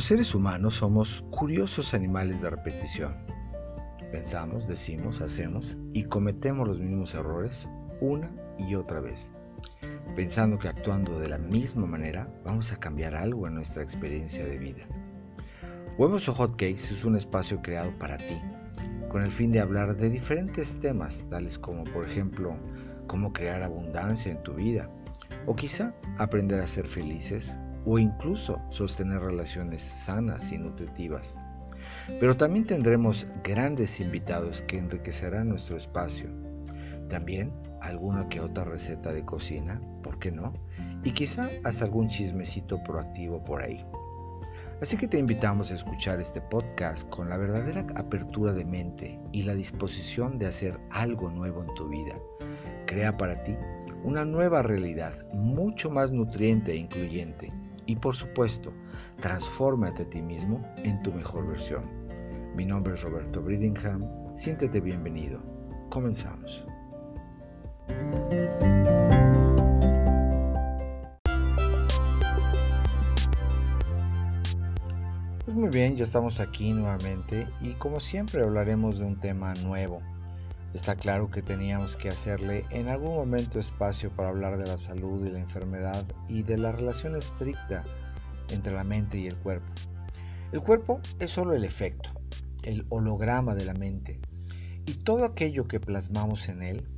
Los seres humanos somos curiosos animales de repetición. Pensamos, decimos, hacemos y cometemos los mismos errores una y otra vez, pensando que actuando de la misma manera vamos a cambiar algo en nuestra experiencia de vida. Huevos o Hotcakes es un espacio creado para ti, con el fin de hablar de diferentes temas, tales como por ejemplo cómo crear abundancia en tu vida, o quizá aprender a ser felices, o incluso sostener relaciones sanas y nutritivas. Pero también tendremos grandes invitados que enriquecerán nuestro espacio. También alguna que otra receta de cocina, ¿por qué no? Y quizá hasta algún chismecito proactivo por ahí. Así que te invitamos a escuchar este podcast con la verdadera apertura de mente y la disposición de hacer algo nuevo en tu vida. Crea para ti una nueva realidad mucho más nutriente e incluyente y por supuesto, transfórmate a ti mismo en tu mejor versión. Mi nombre es Roberto Bridingham, siéntete bienvenido. Comenzamos. Pues muy bien, ya estamos aquí nuevamente y como siempre hablaremos de un tema nuevo. Está claro que teníamos que hacerle en algún momento espacio para hablar de la salud y la enfermedad y de la relación estricta entre la mente y el cuerpo. El cuerpo es solo el efecto, el holograma de la mente, y todo aquello que plasmamos en él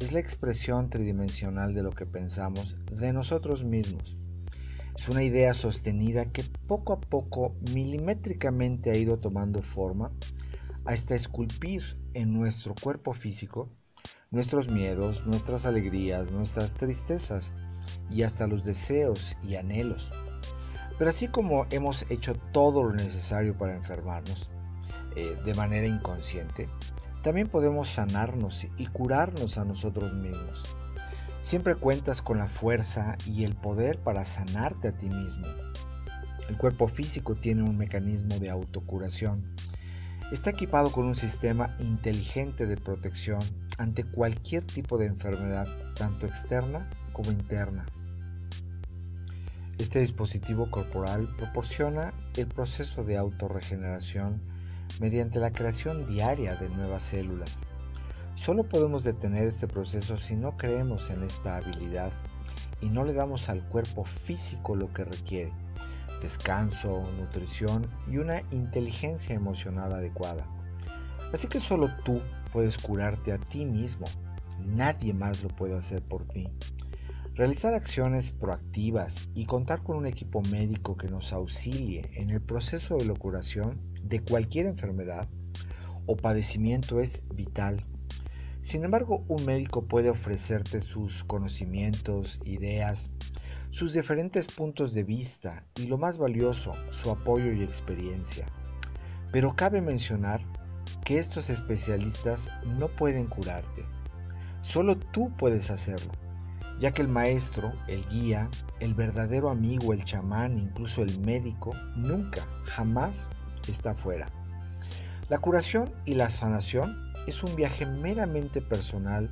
es la expresión tridimensional de lo que pensamos de nosotros mismos. Es una idea sostenida que poco a poco milimétricamente ha ido tomando forma hasta esculpir en nuestro cuerpo físico nuestros miedos, nuestras alegrías, nuestras tristezas y hasta los deseos y anhelos. Pero así como hemos hecho todo lo necesario para enfermarnos eh, de manera inconsciente, también podemos sanarnos y curarnos a nosotros mismos. Siempre cuentas con la fuerza y el poder para sanarte a ti mismo. El cuerpo físico tiene un mecanismo de autocuración. Está equipado con un sistema inteligente de protección ante cualquier tipo de enfermedad, tanto externa como interna. Este dispositivo corporal proporciona el proceso de autorregeneración mediante la creación diaria de nuevas células. Solo podemos detener este proceso si no creemos en esta habilidad y no le damos al cuerpo físico lo que requiere, descanso, nutrición y una inteligencia emocional adecuada. Así que solo tú puedes curarte a ti mismo, nadie más lo puede hacer por ti. Realizar acciones proactivas y contar con un equipo médico que nos auxilie en el proceso de la curación de cualquier enfermedad o padecimiento es vital. Sin embargo, un médico puede ofrecerte sus conocimientos, ideas, sus diferentes puntos de vista y lo más valioso, su apoyo y experiencia. Pero cabe mencionar que estos especialistas no pueden curarte. Solo tú puedes hacerlo, ya que el maestro, el guía, el verdadero amigo, el chamán, incluso el médico, nunca, jamás está fuera. La curación y la sanación es un viaje meramente personal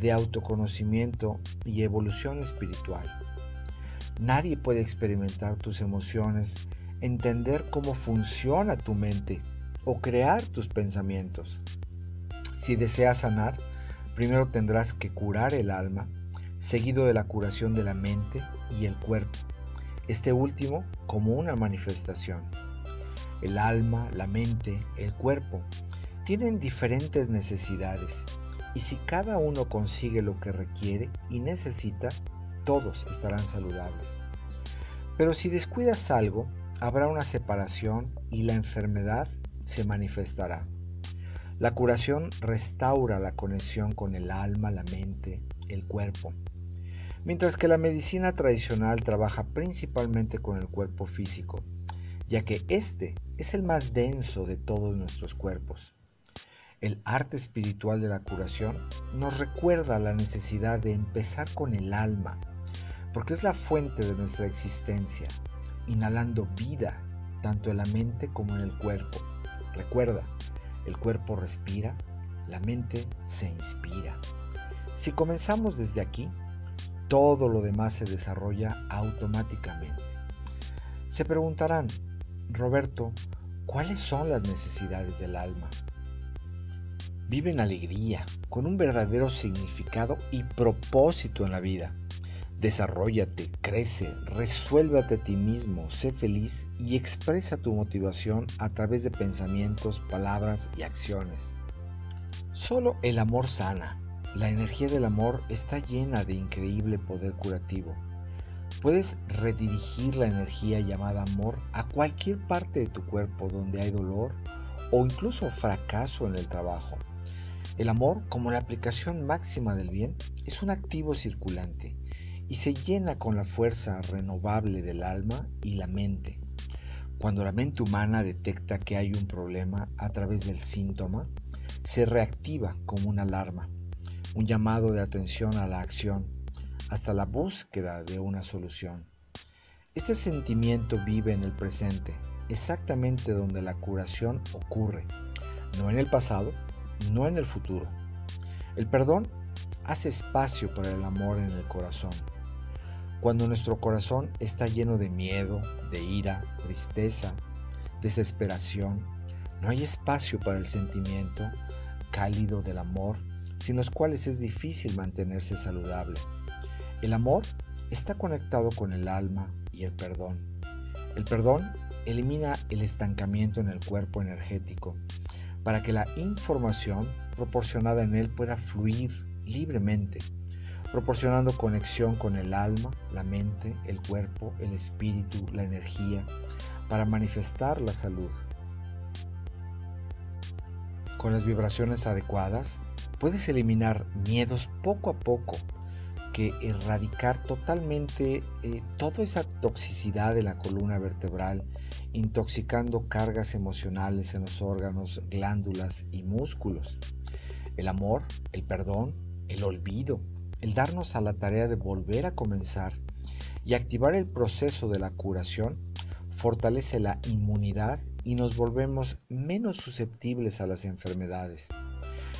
de autoconocimiento y evolución espiritual. Nadie puede experimentar tus emociones, entender cómo funciona tu mente o crear tus pensamientos. Si deseas sanar, primero tendrás que curar el alma, seguido de la curación de la mente y el cuerpo, este último como una manifestación. El alma, la mente, el cuerpo tienen diferentes necesidades y si cada uno consigue lo que requiere y necesita, todos estarán saludables. Pero si descuidas algo, habrá una separación y la enfermedad se manifestará. La curación restaura la conexión con el alma, la mente, el cuerpo, mientras que la medicina tradicional trabaja principalmente con el cuerpo físico ya que este es el más denso de todos nuestros cuerpos. El arte espiritual de la curación nos recuerda la necesidad de empezar con el alma, porque es la fuente de nuestra existencia, inhalando vida tanto en la mente como en el cuerpo. Recuerda, el cuerpo respira, la mente se inspira. Si comenzamos desde aquí, todo lo demás se desarrolla automáticamente. Se preguntarán, Roberto, ¿cuáles son las necesidades del alma? Vive en alegría, con un verdadero significado y propósito en la vida. Desarrollate, crece, resuélvate a ti mismo, sé feliz y expresa tu motivación a través de pensamientos, palabras y acciones. Solo el amor sana. La energía del amor está llena de increíble poder curativo. Puedes redirigir la energía llamada amor a cualquier parte de tu cuerpo donde hay dolor o incluso fracaso en el trabajo. El amor, como la aplicación máxima del bien, es un activo circulante y se llena con la fuerza renovable del alma y la mente. Cuando la mente humana detecta que hay un problema a través del síntoma, se reactiva como una alarma, un llamado de atención a la acción, hasta la búsqueda de una solución. Este sentimiento vive en el presente, exactamente donde la curación ocurre, no en el pasado, no en el futuro. El perdón hace espacio para el amor en el corazón. Cuando nuestro corazón está lleno de miedo, de ira, tristeza, desesperación, no hay espacio para el sentimiento cálido del amor, sin los cuales es difícil mantenerse saludable. El amor está conectado con el alma y el perdón. El perdón elimina el estancamiento en el cuerpo energético para que la información proporcionada en él pueda fluir libremente, proporcionando conexión con el alma, la mente, el cuerpo, el espíritu, la energía, para manifestar la salud. Con las vibraciones adecuadas, puedes eliminar miedos poco a poco que erradicar totalmente eh, toda esa toxicidad de la columna vertebral, intoxicando cargas emocionales en los órganos, glándulas y músculos. El amor, el perdón, el olvido, el darnos a la tarea de volver a comenzar y activar el proceso de la curación fortalece la inmunidad y nos volvemos menos susceptibles a las enfermedades.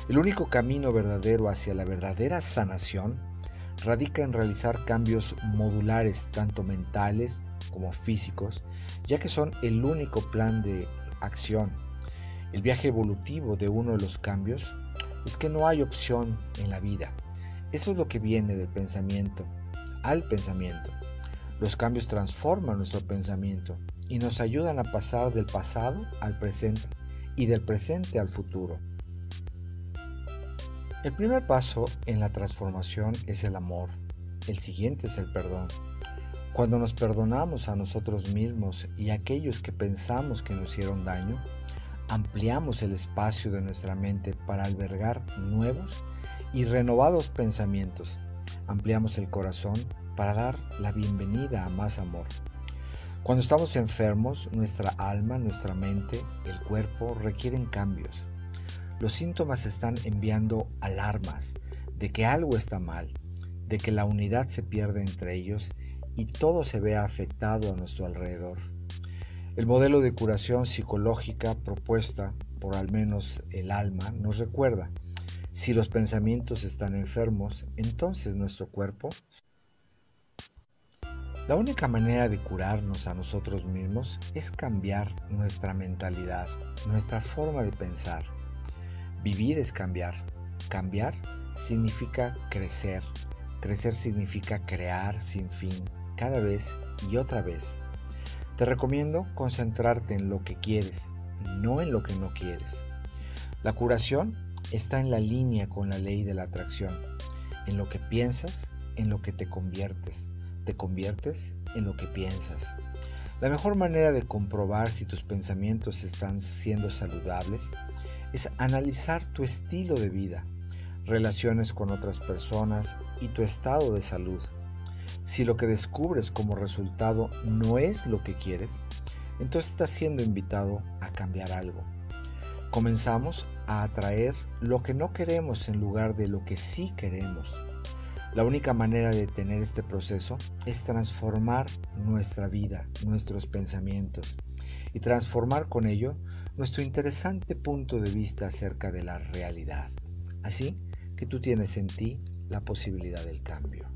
El único camino verdadero hacia la verdadera sanación radica en realizar cambios modulares tanto mentales como físicos, ya que son el único plan de acción. El viaje evolutivo de uno de los cambios es que no hay opción en la vida. Eso es lo que viene del pensamiento al pensamiento. Los cambios transforman nuestro pensamiento y nos ayudan a pasar del pasado al presente y del presente al futuro. El primer paso en la transformación es el amor. El siguiente es el perdón. Cuando nos perdonamos a nosotros mismos y a aquellos que pensamos que nos hicieron daño, ampliamos el espacio de nuestra mente para albergar nuevos y renovados pensamientos. Ampliamos el corazón para dar la bienvenida a más amor. Cuando estamos enfermos, nuestra alma, nuestra mente, el cuerpo requieren cambios. Los síntomas están enviando alarmas de que algo está mal, de que la unidad se pierde entre ellos y todo se ve afectado a nuestro alrededor. El modelo de curación psicológica propuesta por al menos el alma nos recuerda, si los pensamientos están enfermos, entonces nuestro cuerpo... La única manera de curarnos a nosotros mismos es cambiar nuestra mentalidad, nuestra forma de pensar. Vivir es cambiar. Cambiar significa crecer. Crecer significa crear sin fin, cada vez y otra vez. Te recomiendo concentrarte en lo que quieres, no en lo que no quieres. La curación está en la línea con la ley de la atracción. En lo que piensas, en lo que te conviertes. Te conviertes en lo que piensas. La mejor manera de comprobar si tus pensamientos están siendo saludables es analizar tu estilo de vida, relaciones con otras personas y tu estado de salud. Si lo que descubres como resultado no es lo que quieres, entonces estás siendo invitado a cambiar algo. Comenzamos a atraer lo que no queremos en lugar de lo que sí queremos. La única manera de tener este proceso es transformar nuestra vida, nuestros pensamientos y transformar con ello nuestro interesante punto de vista acerca de la realidad. Así que tú tienes en ti la posibilidad del cambio.